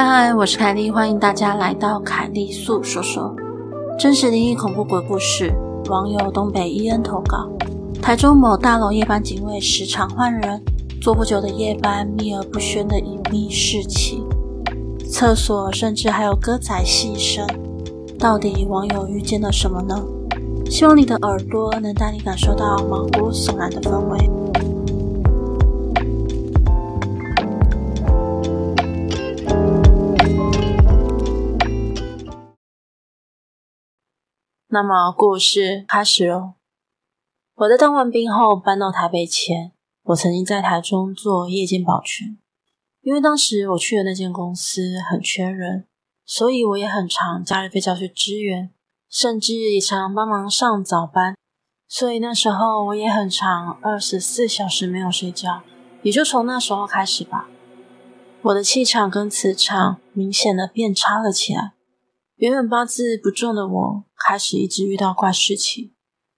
嗨嗨，我是凯莉，欢迎大家来到凯莉粟说说真实灵异恐怖鬼故事。网友东北伊恩投稿：台中某大楼夜班警卫时常换人，做不久的夜班秘而不宣的隐秘事情，厕所甚至还有歌仔戏声。到底网友遇见了什么呢？希望你的耳朵能带你感受到毛骨悚然的氛围。那么故事开始喽。我在当完兵后搬到台北前，我曾经在台中做夜间保全，因为当时我去的那间公司很缺人，所以我也很常假日被叫去支援，甚至也常帮忙上早班，所以那时候我也很长二十四小时没有睡觉。也就从那时候开始吧，我的气场跟磁场明显的变差了起来。原本八字不重的我，开始一直遇到怪事情，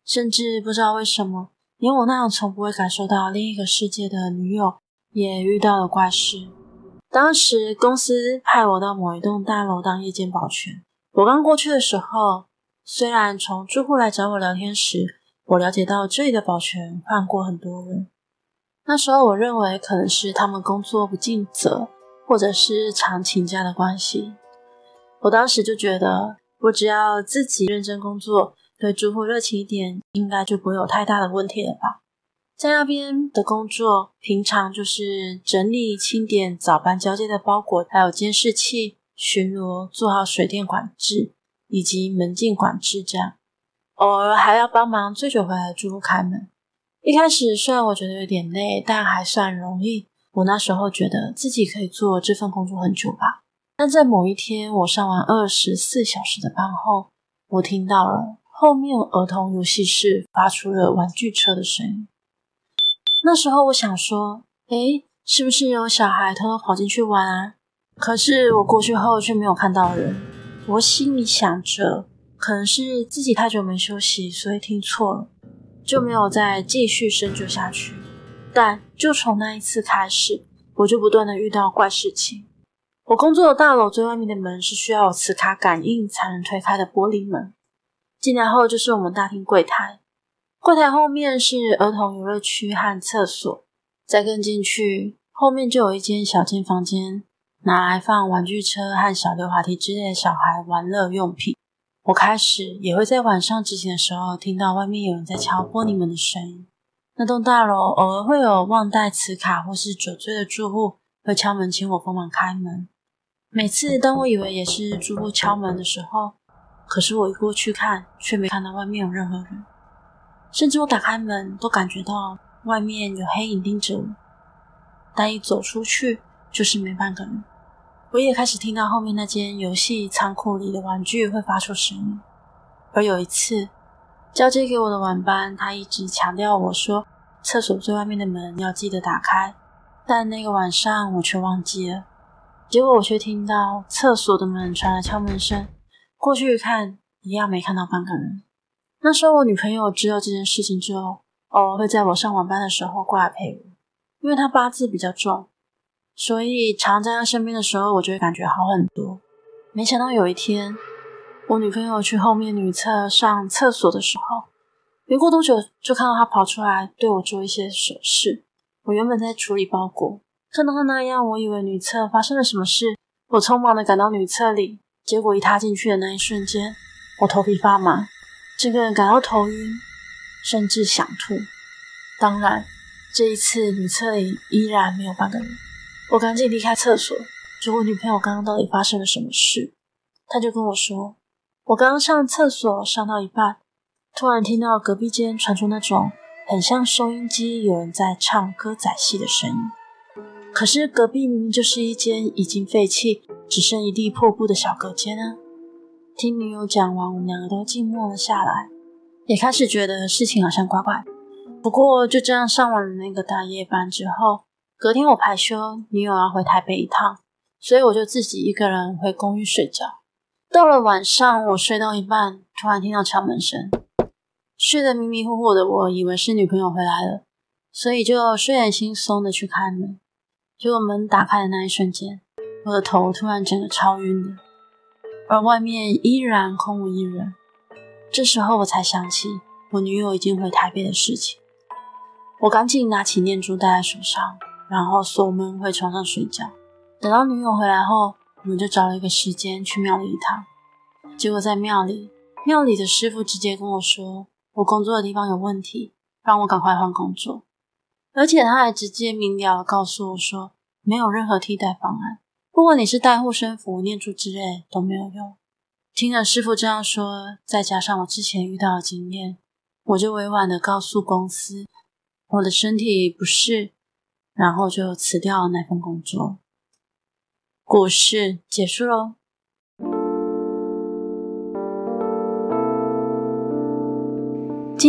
甚至不知道为什么，连我那样从不会感受到另一个世界的女友，也遇到了怪事。当时公司派我到某一栋大楼当夜间保全，我刚过去的时候，虽然从住户来找我聊天时，我了解到这里的保全换过很多人，那时候我认为可能是他们工作不尽责，或者是常请假的关系。我当时就觉得，我只要自己认真工作，对住户热情一点，应该就不会有太大的问题了吧。在那边的工作，平常就是整理、清点早班交接的包裹，还有监视器、巡逻，做好水电管制以及门禁管制这样。偶尔还要帮忙醉酒回来的住户开门。一开始虽然我觉得有点累，但还算容易。我那时候觉得自己可以做这份工作很久吧。但在某一天，我上完二十四小时的班后，我听到了后面儿童游戏室发出了玩具车的声音。那时候我想说，诶，是不是有小孩偷偷跑进去玩啊？可是我过去后却没有看到人。我心里想着，可能是自己太久没休息，所以听错了，就没有再继续深究下去。但就从那一次开始，我就不断的遇到怪事情。我工作的大楼最外面的门是需要有磁卡感应才能推开的玻璃门。进来后就是我们大厅柜台，柜台后面是儿童游乐区和厕所。再跟进去，后面就有一间小间房间，拿来放玩具车和小溜滑梯之类的小孩玩乐用品。我开始也会在晚上执勤的时候听到外面有人在敲玻璃门的声音。那栋大楼偶尔会有忘带磁卡或是酒醉的住户会敲门请我帮忙开门。每次当我以为也是住户敲门的时候，可是我一过去看，却没看到外面有任何人，甚至我打开门都感觉到外面有黑影盯着我，但一走出去就是没半个人。我也开始听到后面那间游戏仓库里的玩具会发出声音，而有一次交接给我的晚班，他一直强调我说厕所最外面的门要记得打开，但那个晚上我却忘记了。结果我却听到厕所的门传来敲门声，过去一看，一样没看到半个人。那时候我女朋友知道这件事情之后，偶尔会在我上晚班的时候过来陪我，因为她八字比较重，所以常在她身边的时候，我就会感觉好很多。没想到有一天，我女朋友去后面女厕上厕所的时候，没过多久就看到她跑出来对我做一些手势。我原本在处理包裹。看到他那样，我以为女厕发生了什么事。我匆忙的赶到女厕里，结果一踏进去的那一瞬间，我头皮发麻，整个人感到头晕，甚至想吐。当然，这一次女厕里依然没有半个人。我赶紧离开厕所，就问女朋友刚刚到底发生了什么事。她就跟我说，我刚刚上厕所上到一半，突然听到隔壁间传出那种很像收音机有人在唱歌仔戏的声音。可是隔壁明明就是一间已经废弃、只剩一地破布的小隔间啊！听女友讲完，我们两个都静默了下来，也开始觉得事情好像怪怪。不过就这样上完了那个大夜班之后，隔天我排休，女友要回台北一趟，所以我就自己一个人回公寓睡觉。到了晚上，我睡到一半，突然听到敲门声，睡得迷迷糊糊的，我以为是女朋友回来了，所以就睡眼惺忪的去开门。结果门打开的那一瞬间，我的头突然整个超晕的，而外面依然空无一人。这时候我才想起我女友已经回台北的事情，我赶紧拿起念珠戴在手上，然后锁门回床上睡觉。等到女友回来后，我们就找了一个时间去庙里一趟。结果在庙里，庙里的师傅直接跟我说，我工作的地方有问题，让我赶快换工作。而且他还直接明了告诉我说，没有任何替代方案，不管你是带护身符、念珠之类都没有用。听了师傅这样说，再加上我之前遇到的经验，我就委婉地告诉公司，我的身体不适，然后就辞掉了那份工作。故事结束喽。